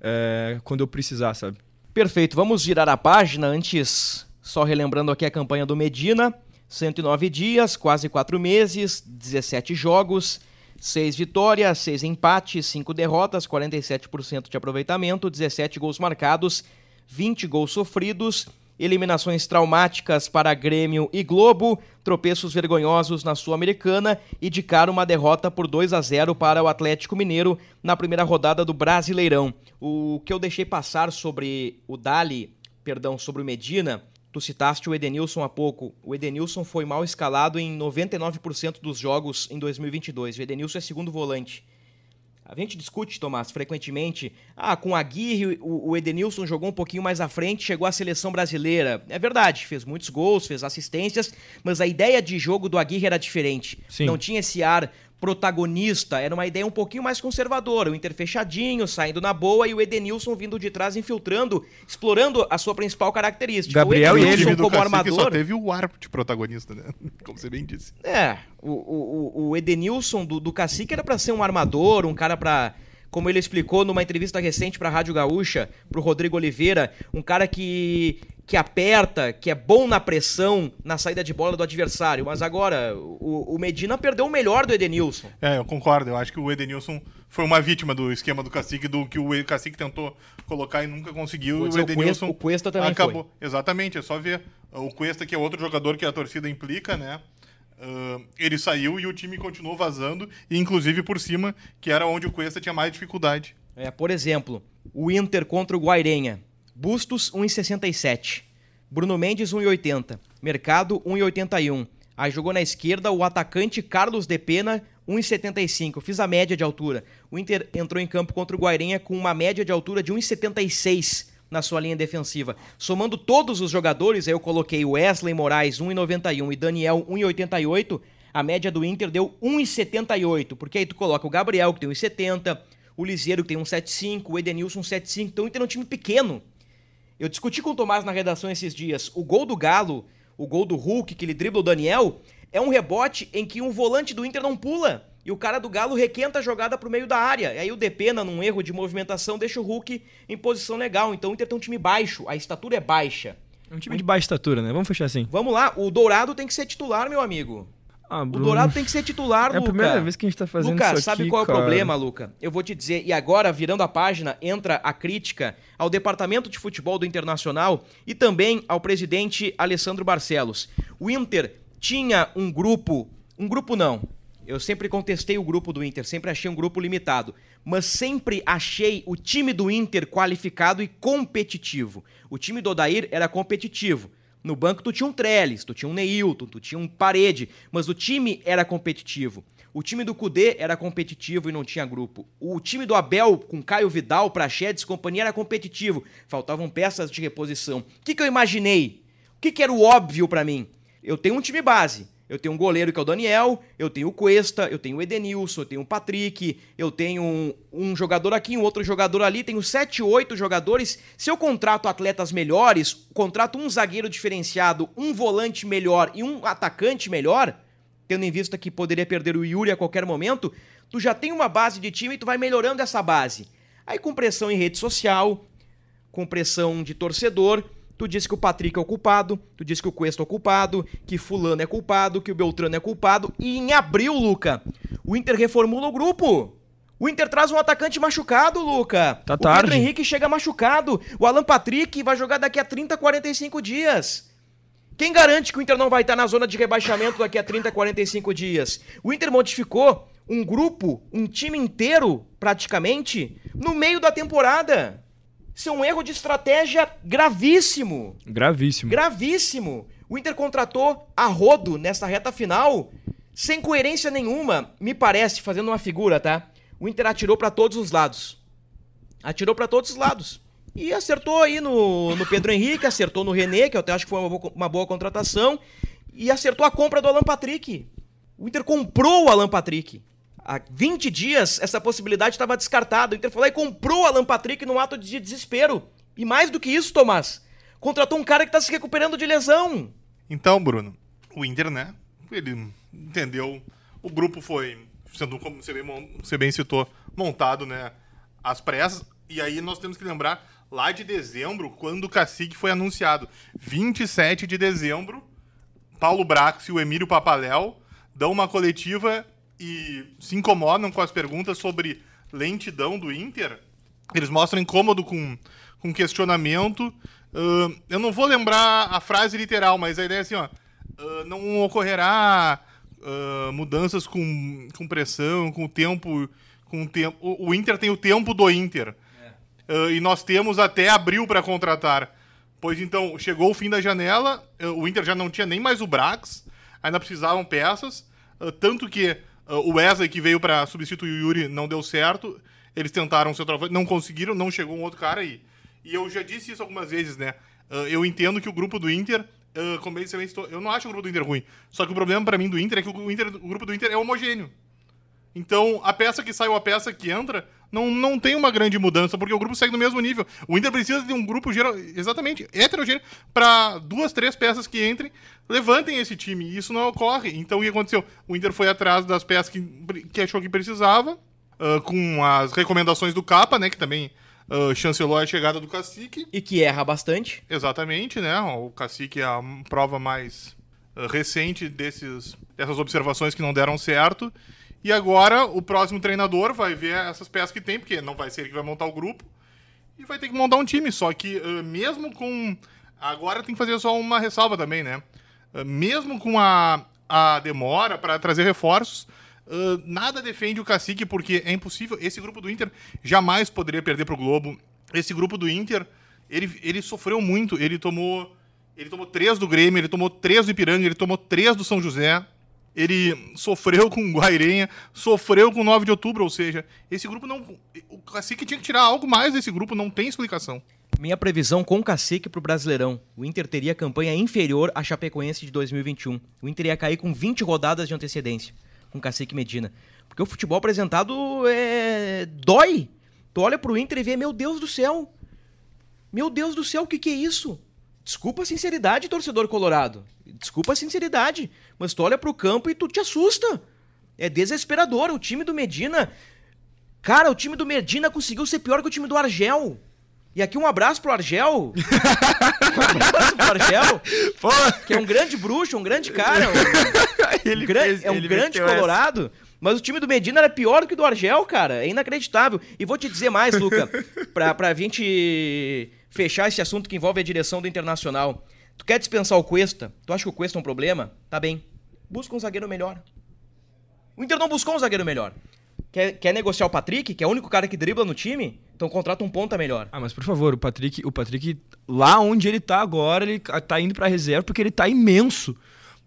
é, quando eu precisar, sabe? Perfeito. Vamos girar a página antes, só relembrando aqui a campanha do Medina. 109 dias, quase 4 meses, 17 jogos, 6 vitórias, 6 empates, 5 derrotas, 47% de aproveitamento, 17 gols marcados, 20 gols sofridos, eliminações traumáticas para Grêmio e Globo, tropeços vergonhosos na Sul-Americana e de cara uma derrota por 2 a 0 para o Atlético Mineiro na primeira rodada do Brasileirão. O que eu deixei passar sobre o Dali, perdão, sobre o Medina, Tu citaste o Edenilson há pouco. O Edenilson foi mal escalado em 99% dos jogos em 2022. O Edenilson é segundo volante. A gente discute, Tomás, frequentemente. Ah, com a Aguirre, o, Edenilson jogou um pouquinho mais à frente, chegou à seleção brasileira. É verdade, fez muitos gols, fez assistências, mas a ideia de jogo do Aguirre era diferente. Sim. Não tinha esse ar protagonista, era uma ideia um pouquinho mais conservadora, o Inter fechadinho, saindo na boa e o Edenilson vindo de trás infiltrando, explorando a sua principal característica. Gabriel o e Edenilson ele do como Cacique armador. só teve o ar de protagonista, né? Como você bem disse. É, o, o, o Edenilson do, do Cacique era pra ser um armador, um cara pra. Como ele explicou numa entrevista recente pra Rádio Gaúcha, pro Rodrigo Oliveira, um cara que, que aperta, que é bom na pressão, na saída de bola do adversário. Mas agora, o, o Medina perdeu o melhor do Edenilson. É, eu concordo. Eu acho que o Edenilson foi uma vítima do esquema do Cacique, do que o Cacique tentou colocar e nunca conseguiu. Dizer, o o Cuesta- Edenilson o Cuesta também acabou. Exatamente, é só ver. O Cuesta, que é outro jogador que a torcida implica, né? Ah, ele saiu e o time continuou vazando, e inclusive por cima, que era onde o Cuesta tinha mais dificuldade. É, por exemplo, o Inter contra o Guairenha. Bustos 1,67. Bruno Mendes 1,80. Mercado 1,81. Aí jogou na esquerda o atacante Carlos de Pena 1,75. Fiz a média de altura. O Inter entrou em campo contra o Guairenha com uma média de altura de 1,76 na sua linha defensiva. Somando todos os jogadores, eu coloquei Wesley Moraes 1,91 e Daniel 1,88. A média do Inter deu 1,78, porque aí tu coloca o Gabriel, que tem 1,70, o Liseiro, que tem 1,75, o Edenilson 1,75. Então o Inter é um time pequeno. Eu discuti com o Tomás na redação esses dias. O gol do Galo, o gol do Hulk, que ele dribla o Daniel, é um rebote em que um volante do Inter não pula. E o cara do Galo requenta a jogada pro meio da área. E aí o Depena, num erro de movimentação, deixa o Hulk em posição legal. Então o Inter tem um time baixo, a estatura é baixa. É um time de baixa estatura, né? Vamos fechar assim. Vamos lá, o Dourado tem que ser titular, meu amigo. Ah, O. Dourado tem que ser titular, É a Luca. primeira vez que a gente tá fazendo Luca, isso sabe aqui, qual é o cara. problema, Luca? Eu vou te dizer, e agora, virando a página, entra a crítica ao Departamento de Futebol do Internacional e também ao presidente Alessandro Barcelos. O Inter tinha um grupo, um grupo não, eu sempre contestei o grupo do Inter, sempre achei um grupo limitado, mas sempre achei o time do Inter qualificado e competitivo. O time do Odair era competitivo. No banco tu tinha um Trellis, tu tinha um Neilton, tu tinha um Parede, mas o time era competitivo. O time do Cudê era competitivo e não tinha grupo. O time do Abel, com Caio Vidal, Prachedes e companhia, era competitivo. Faltavam peças de reposição. O que, que eu imaginei? O que, que era o óbvio pra mim? Eu tenho um time base. Eu tenho um goleiro que é o Daniel, eu tenho o Cuesta, eu tenho o Edenilson, eu tenho o Patrick, eu tenho um, um jogador aqui, um outro jogador ali, tenho sete, oito jogadores. Se eu contrato atletas melhores, contrato um zagueiro diferenciado, um volante melhor e um atacante melhor, tendo em vista que poderia perder o Yuri a qualquer momento, tu já tem uma base de time e tu vai melhorando essa base. Aí com pressão em rede social, com pressão de torcedor, tu diz que o Patrick é o culpado, tu diz que o Cuesta é o culpado, que fulano é culpado, que o Beltrano é culpado, e em abril, Luca, o Inter reformula o grupo. O Inter traz um atacante machucado, Luca. Tá o tarde. Pedro Henrique chega machucado. O Alan Patrick vai jogar daqui a 30, 45 dias. Quem garante que o Inter não vai estar na zona de rebaixamento daqui a 30, 45 dias? O Inter modificou um grupo, um time inteiro, praticamente, no meio da temporada. Isso é um erro de estratégia gravíssimo. Gravíssimo. Gravíssimo. O Inter contratou a rodo nessa reta final, sem coerência nenhuma, me parece, fazendo uma figura, tá? O Inter atirou pra todos os lados. Atirou pra todos os lados. E acertou aí no, no Pedro Henrique, acertou no René, que eu até acho que foi uma boa, uma boa contratação, e acertou a compra do Alan Patrick. O Inter comprou o Alan Patrick. Há 20 dias, essa possibilidade estava descartada. O Inter foi lá e comprou Alan Patrick num ato de desespero. E mais do que isso, Tomás, contratou um cara que está se recuperando de lesão. Então, Bruno, o Inter, né? Ele entendeu. O grupo foi, sendo como você bem, você bem citou, montado, né? Às pressas. E aí nós temos que lembrar lá de dezembro, quando o Cacique foi anunciado. 27 de dezembro, Paulo Brax e o Emílio Papaléu dão uma coletiva e se incomodam com as perguntas sobre lentidão do Inter. Eles mostram incômodo com, com questionamento. Ahn, eu não vou lembrar a frase literal, mas a ideia é assim, ó. ah, não ocorrerá ah, mudanças com, com pressão, com o tempo. Com o, tempo. O, o Inter tem o tempo do Inter. Ah, e nós temos até abril para contratar. Pois então, chegou o fim da janela, o Inter já não tinha nem mais o Brax, ainda precisavam peças, tanto que o Wesley que veio para substituir o Yuri não deu certo, eles tentaram ser centroavante, não conseguiram, não chegou um outro cara aí. E eu já disse isso algumas vezes, né? Ah, eu entendo que o grupo do Inter, ah, como também citou, eu não acho o grupo do Inter ruim. Só que o problema para mim do Inter é que o, Inter, o grupo do Inter é homogêneo. Então, a peça que sai ou a peça que entra não, não tem uma grande mudança, porque o grupo segue no mesmo nível. O Inter precisa de um grupo geral, exatamente heterogêneo para duas, três peças que entrem, levantem esse time. E isso não ocorre. Então, o que aconteceu? O Inter foi atrás das peças que, que achou que precisava, ah, com as recomendações do Capa, né, que também ah, chancelou a chegada do Cacique. E que erra bastante. Exatamente, né? O Cacique é a prova mais uh, recente desses, dessas observações que não deram certo. E agora o próximo treinador vai ver essas peças que tem, porque não vai ser ele que vai montar o grupo, e vai ter que montar um time. Só que uh, mesmo com. Agora tem que fazer só uma ressalva também, né? Uh, mesmo com a, a demora para trazer reforços, uh, nada defende o Cacique, porque é impossível. Esse grupo do Inter jamais poderia perder pro Globo. Esse grupo do Inter, ele, ele sofreu muito. Ele tomou. Ele tomou três do Grêmio, ele tomou três do Ipiranga, ele tomou três do São José. Ele sofreu com o Guairenha, sofreu com o 9 de outubro, ou seja, esse grupo não. O Cacique tinha que tirar algo mais desse grupo, não tem explicação. Minha previsão com o cacique pro Brasileirão. O Inter teria campanha inferior à Chapecoense de 2021. O Inter ia cair com 20 rodadas de antecedência com o cacique Medina. Porque o futebol apresentado é... dói. Tu olha pro Inter e vê, meu Deus do céu. Meu Deus do céu, o que, que é isso? Desculpa a sinceridade, torcedor colorado. Desculpa a sinceridade. Mas tu olha pro campo e tu te assusta. É desesperador. O time do Medina. Cara, o time do Medina conseguiu ser pior que o time do Argel. E aqui um abraço pro Argel. um abraço pro Argel. Pô, Que é um grande bruxo, um grande cara. Um, ele gran- fez- é um grande meteu essa. Mas o time do Medina era pior do que o do Argel, cara. É inacreditável. E vou te dizer mais, Luca, pra, pra gente fechar esse assunto que envolve a direção do Internacional. Tu quer dispensar o Cuesta? Tu acha que o Cuesta é um problema? Tá bem. Busca um zagueiro melhor. O Inter não buscou um zagueiro melhor. Quer, quer negociar o Patrick, que é o único cara que dribla no time? Então contrata um ponta melhor. Ah, mas por favor, o Patrick, o Patrick, lá onde ele tá agora, ele tá indo pra reserva porque ele tá imenso.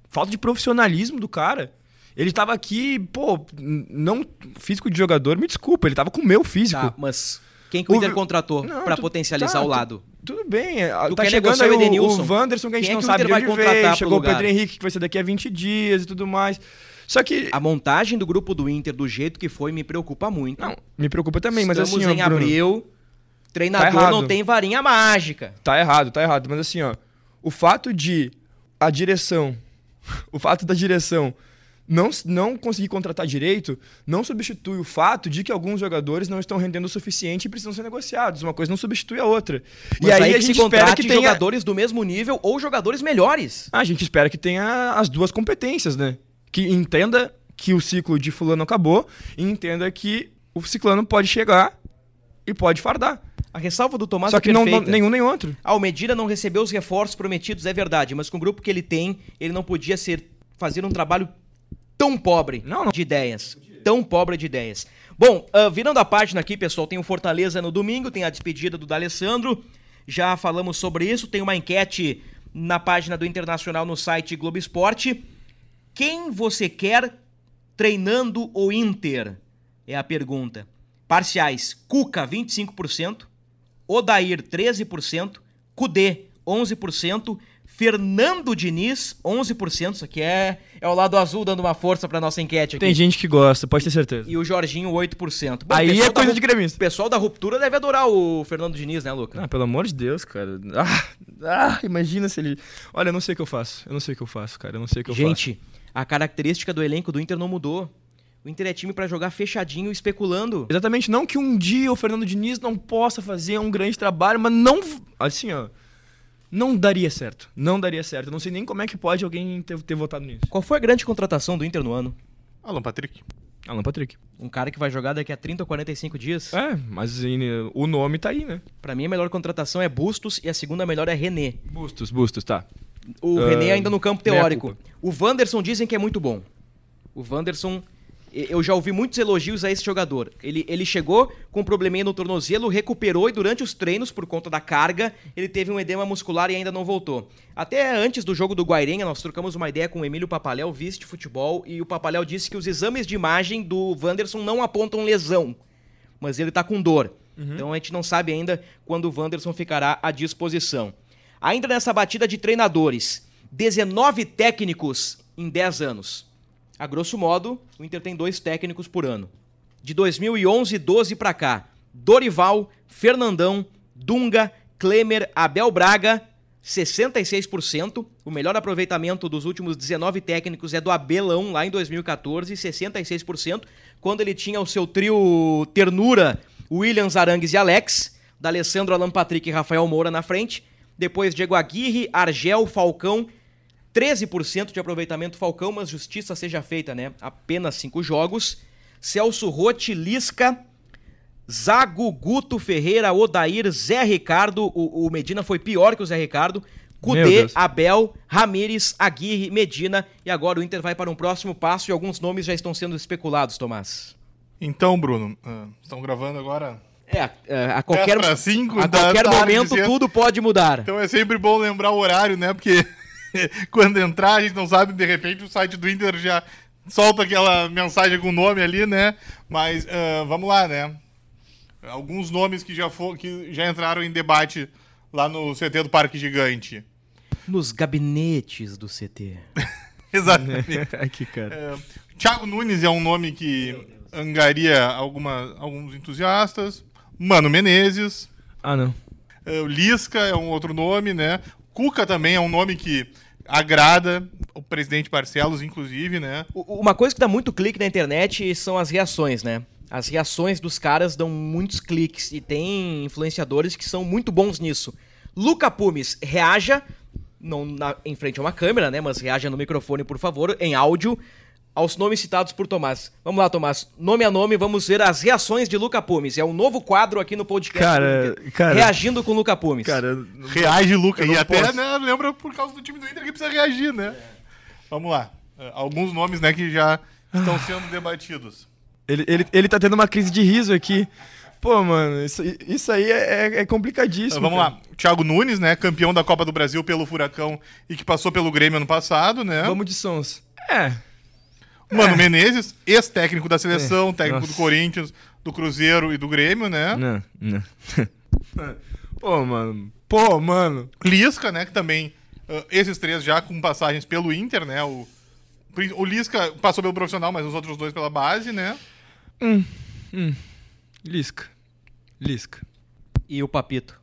Falta de profissionalismo do cara. Ele tava aqui, pô, não físico de jogador, me desculpa, ele tava com o meu físico. Tá, mas quem que o O Inter contratou tu- potencializar tá, o lado? Tudo bem, é, Tu tá chegando aí o o, Edenilson? o Wanderson que a gente Quem é não o sabe de vai onde contratar veio, chegou o? Pedro Henrique que vai ser daqui a 20 dias e tudo mais. Só que A montagem do grupo do Inter, do jeito que foi, me preocupa muito. não, me preocupa também, mas Estamos assim, ó, em Bruno, abril, treinador Tá não tem varinha mágica. Tá errado, tá errado. Mas assim, ó, o fato de a direção, o fato da direção não, não conseguir contratar direito, não substitui o fato de que alguns jogadores não estão rendendo o suficiente e precisam ser negociados. Uma coisa não substitui a outra. Mas e aí, aí a gente espera que tenha... jogadores do mesmo nível ou jogadores melhores. A gente espera que tenha as duas competências, né? Que entenda que o ciclo de fulano acabou e entenda que o ciclano pode chegar e pode fardar. A ressalva do Tomás Só é que não, não- perfeita. nenhum nem outro. Ah, o Medina não recebeu os reforços prometidos, é verdade, mas com o grupo que ele tem, ele não podia ser fazer um trabalho tão pobre Não, não. de ideias. Tão pobre de ideias. Bom, ah, virando a página aqui, pessoal, tem o Fortaleza no domingo, tem a despedida do D'Alessandro. Já falamos sobre isso, tem uma enquete na página do Internacional no site Globo Esporte. Quem você quer treinando o Inter? É a pergunta. Parciais: Cuca 25%, Odair 13%, Cudê 11%, Fernando Diniz 11%, isso aqui é, é o lado azul dando uma força pra nossa enquete aqui. Tem gente que gosta, pode ter certeza. E o Jorginho 8%. Bom, Aí é da coisa ru- de gremista. O pessoal da ruptura deve adorar o Fernando Diniz, né, Luca? Ah, pelo amor de Deus, cara. Ah, ah, imagina se ele. Olha, eu não sei o que eu faço. Eu não sei o que eu faço, cara. Eu não sei o que eu faço. Gente, a característica do elenco do Inter não mudou. O Inter é time pra jogar fechadinho, especulando. Exatamente, não que um dia o Fernando Diniz não possa fazer um grande trabalho, mas não. Assim, ó. Não daria certo. Não daria certo. Eu não sei nem como é que pode alguém ter, ter votado nisso. Qual foi a grande contratação do Inter no ano? Alan Patrick. Alan Patrick. Um cara que vai jogar daqui a 30 ou 45 dias. É, mas o nome tá aí, né? Pra mim, a melhor contratação é Bustos e a segunda melhor é René. Bustos, Bustos, tá. O Ah, René ainda no campo teórico. O Wanderson dizem que é muito bom. O Wanderson, eu já ouvi muitos elogios a esse jogador. Ele, ele chegou com um probleminha no tornozelo, recuperou e durante os treinos, por conta da carga, ele teve um edema muscular e ainda não voltou. Até antes do jogo do Guairenha, nós trocamos uma ideia com o Emílio Papaléu, vice de futebol, e o Papaléu disse que os exames de imagem do Wanderson não apontam lesão, mas ele tá com dor. Então a gente não sabe ainda quando o Wanderson ficará à disposição. Ainda nessa batida de treinadores, 19 técnicos em 10 anos. A grosso modo, o Inter tem dois técnicos por ano. De 2011 12 pra cá, Dorival, Fernandão, Dunga, Klemer, Abel Braga, 66%. O melhor aproveitamento dos últimos 19 técnicos é do Abelão, lá em 2014, 66%. Quando ele tinha o seu trio ternura, Williams, Arangues e Alex, da Alessandro, Alan Patrick e Rafael Moura na frente. Depois Diego Aguirre, Argel, Falcão, 13% de aproveitamento Falcão, mas justiça seja feita, né? Apenas cinco jogos. Celso Rotti, Lisca, Zago, Guto Ferreira, Odair, Zé Ricardo. O, o Medina foi pior que o Zé Ricardo. Cudê. Abel, Ramires, Aguirre, Medina. E agora o Inter vai para um próximo passo e alguns nomes já estão sendo especulados, Tomás. Então, Bruno, ah, estão gravando agora. É, a, a qualquer, cinco a qualquer momento tudo pode mudar. Então é sempre bom lembrar o horário, né? Porque quando entrar, a gente não sabe, de repente o site do Inter já solta aquela mensagem com o nome ali, né? Mas ah, vamos lá, né? Alguns nomes que já, for, que já entraram em debate lá no CT do Parque Gigante. Nos gabinetes do CT. Exatamente. Aqui, cara. É, Thiago Nunes é um nome que angaria alguma, alguns entusiastas. Mano Menezes. Ah, não. É, Lisca é um outro nome, né? Cuca também é um nome que agrada o presidente Barcelos, inclusive, né? Uma coisa que dá muito clique na internet são as reações, né? As reações dos caras dão muitos cliques e tem influenciadores que são muito bons nisso. Luca Pumes, reaja, não na- em frente a uma câmera, né? Mas reaja no microfone, por favor, em áudio, aos nomes citados por Tomás. Vamos lá, Tomás. Nome a nome, vamos ver as reações de Luca Pumes. É um novo quadro aqui no podcast. Cara, cara- Reagindo com Luca Pumes. Cara, Reage, Luca. E até, posso. né, lembra por causa do time do Inter que precisa reagir, né? Vamos lá. É, Alguns nomes, né, que já estão sendo debatidos. ele, ele, ele tá tendo uma crise de riso aqui. Pô, mano, isso, isso aí é, é- é complicadíssimo. Vamos cara. lá. Thiago Nunes, né, campeão da Copa do Brasil pelo Furacão e que passou pelo Grêmio ano passado, né? Vamos de sons. É. Mano Menezes, ex-técnico da seleção, É. técnico do Nossa. Corinthians, do Cruzeiro e do Grêmio, né? Não, não. Pô, mano. Pô, mano. Lisca, né, que também ah, esses três já com passagens pelo Inter, né? O, o Lisca passou pelo profissional, mas os outros dois pela base, né? Lisca. Lisca. E o Papito.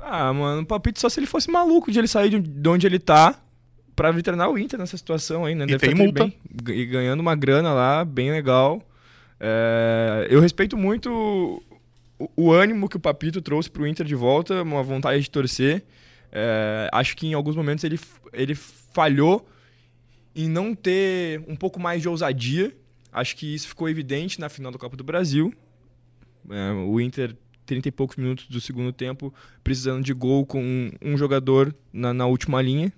Ah, mano, o Papito só se ele fosse maluco de ele sair de de onde ele tá pra vir treinar o Inter nessa situação aí, né? E tem tá multa. bem. E ganhando uma grana lá, bem legal. É, eu respeito muito o, o ânimo que o Papito trouxe pro Inter de volta, uma vontade de torcer. É, acho que em alguns momentos ele, ele falhou em não ter um pouco mais de ousadia Acho que isso ficou evidente na final da Copa do Brasil. É, o Inter, 30 e poucos minutos do segundo tempo, precisando de gol com um, um jogador na, na, última linha.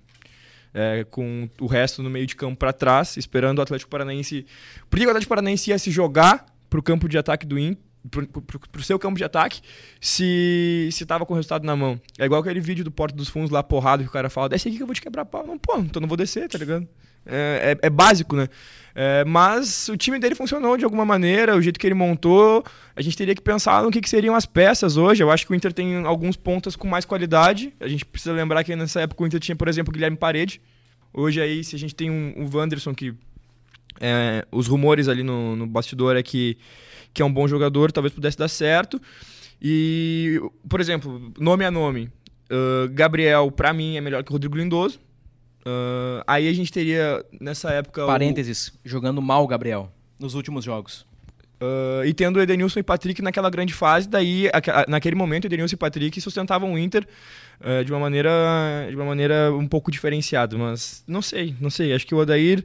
É, com o resto no meio de campo para trás, esperando o Atlético Paranaense. Por que o Atlético Paranaense ia se jogar para o campo de ataque do Inter? Pro, seu campo de ataque se se tava com o resultado na mão. É igual aquele vídeo do Porto dos Fundos lá, porrado, que o cara fala, desce aqui que eu vou te quebrar pau. Não, pô, então não vou descer, tá ligado? É, é, é básico, né? É, mas o time dele funcionou de alguma maneira, o jeito que ele montou. A gente teria que pensar no que, que, seriam as peças hoje. Eu acho que o Inter tem alguns pontos com mais qualidade. A gente precisa lembrar que nessa época o Inter tinha, por exemplo, o Guilherme Parede. Hoje aí, se a gente tem um, um Wanderson que. É, os rumores ali no, no bastidor é que, que é um bom jogador, talvez pudesse dar certo. E, por exemplo, nome a nome. Uh, Gabriel, para mim, é melhor que o Rodrigo Lindoso. Uh, aí a gente teria, nessa época. Parênteses, o... jogando mal o Gabriel nos últimos jogos. Uh, e tendo Edenilson e Patrick naquela grande fase, daí, naquele momento, Edenilson e Patrick sustentavam o Inter uh, de, uma maneira, de uma maneira um pouco diferenciada. Mas não sei, não sei. Acho que o Odair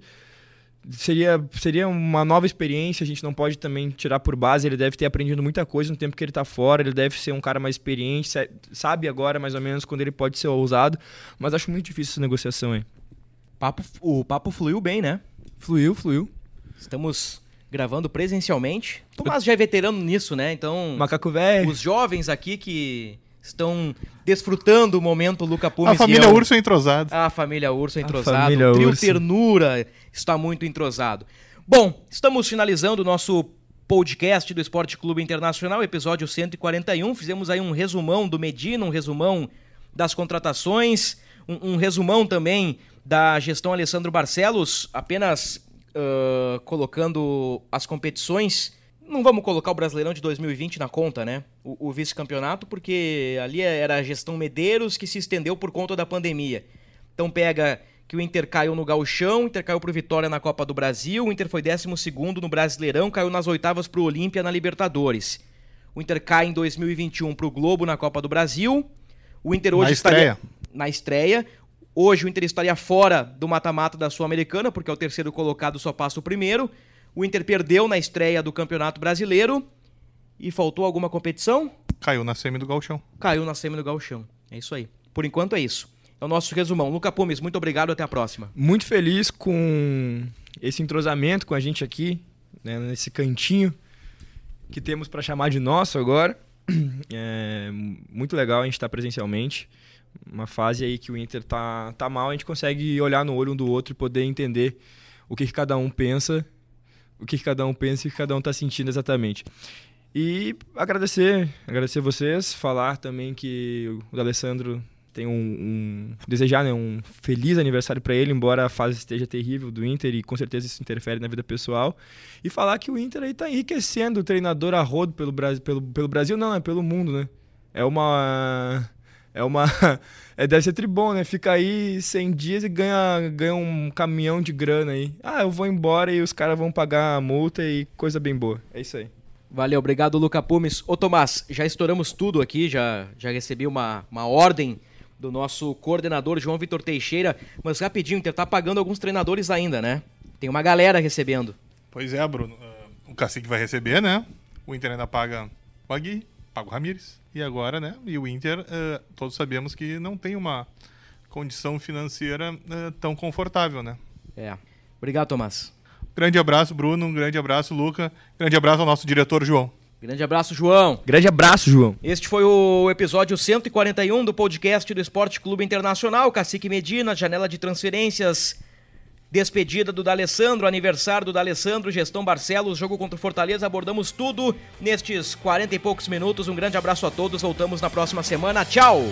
seria, seria uma nova experiência. A gente não pode também tirar por base. Ele deve ter aprendido muita coisa no tempo que ele está fora. Ele deve ser um cara mais experiente, sabe agora mais ou menos quando ele pode ser ousado. Mas acho muito difícil essa negociação aí. Papo, o papo fluiu bem, né? Fluiu, fluiu. Estamos gravando presencialmente. Tomás já é veterano nisso, né? Então. Macaco velho. Os jovens aqui que estão desfrutando o momento Luca Pumes. A família é Urso é entrosada. A família Urso é entrosada. O trio Urso. Ternura está muito entrosado. Bom, estamos finalizando o nosso podcast do Esporte Clube Internacional, episódio 141. Fizemos aí um resumão do Medina, um resumão das contratações, um, um resumão também da gestão Alessandro Barcelos, apenas uh, colocando as competições. Não vamos colocar o Brasileirão de 2020 na conta, né? O, o vice-campeonato, porque ali era a gestão Medeiros que se estendeu por conta da pandemia. Então pega que o Inter caiu no Gauchão, o Inter caiu pro Vitória na Copa do Brasil, o Inter foi 12 no Brasileirão, caiu nas oitavas pro Olímpia na Libertadores. O Inter cai em 2021 pro Globo na Copa do Brasil. O Inter hoje na estreia. estaria na estreia. Hoje o Inter estaria fora do mata-mata da Sul-Americana, porque é o terceiro colocado só passa o primeiro. O Inter perdeu na estreia do Campeonato Brasileiro. E faltou alguma competição? Caiu na semi do Galchão. Caiu na semi do Galchão. É isso aí. Por enquanto é isso. É o nosso resumão. Luca Pumes, muito obrigado. Até a próxima. Muito feliz com esse entrosamento com a gente aqui, né, nesse cantinho que temos para chamar de nosso agora. É muito legal a gente estar presencialmente uma fase aí que o Inter tá, tá mal, a gente consegue olhar no olho um do outro e poder entender o que, que cada um pensa, o que, que cada um pensa e o que cada um está sentindo exatamente. E agradecer, agradecer vocês, falar também que o Alessandro tem um, um desejar né, um feliz aniversário para ele, embora a fase esteja terrível do Inter e com certeza isso interfere na vida pessoal. E falar que o Inter aí tá enriquecendo o treinador a rodo pelo Brasil, pelo, pelo Brasil não, é pelo mundo, né? É uma é uma. É, deve ser tribom, né? Fica aí 100 dias e ganha, ganha um caminhão de grana aí. Ah, eu vou embora e os caras vão pagar a multa e coisa bem boa. É isso aí. Valeu, obrigado, Luca Pumes. Ô, Tomás, já estouramos tudo aqui, já, já recebi uma, uma ordem do nosso coordenador João Vitor Teixeira, mas rapidinho, o Inter tá pagando alguns treinadores ainda, né? Tem uma galera recebendo. Pois é, Bruno. Uh, o Cacique vai receber, né? O Inter ainda paga o Agui, paga o Ramires. E agora, né? E o Inter, uh, todos sabemos que não tem uma condição financeira uh, tão confortável, né? É. Obrigado, Tomás. Grande abraço, Bruno. Um grande abraço, Luca. Grande abraço ao nosso diretor, João. Grande abraço, João. Grande abraço, João. Este foi o episódio 141 do podcast do Esporte Clube Internacional. Cacique Medina, janela de transferências Despedida do D'Alessandro, aniversário do D'Alessandro, gestão Barcelos, jogo contra o Fortaleza, abordamos tudo nestes 40 e poucos minutos. Um grande abraço a todos, voltamos na próxima semana. Tchau!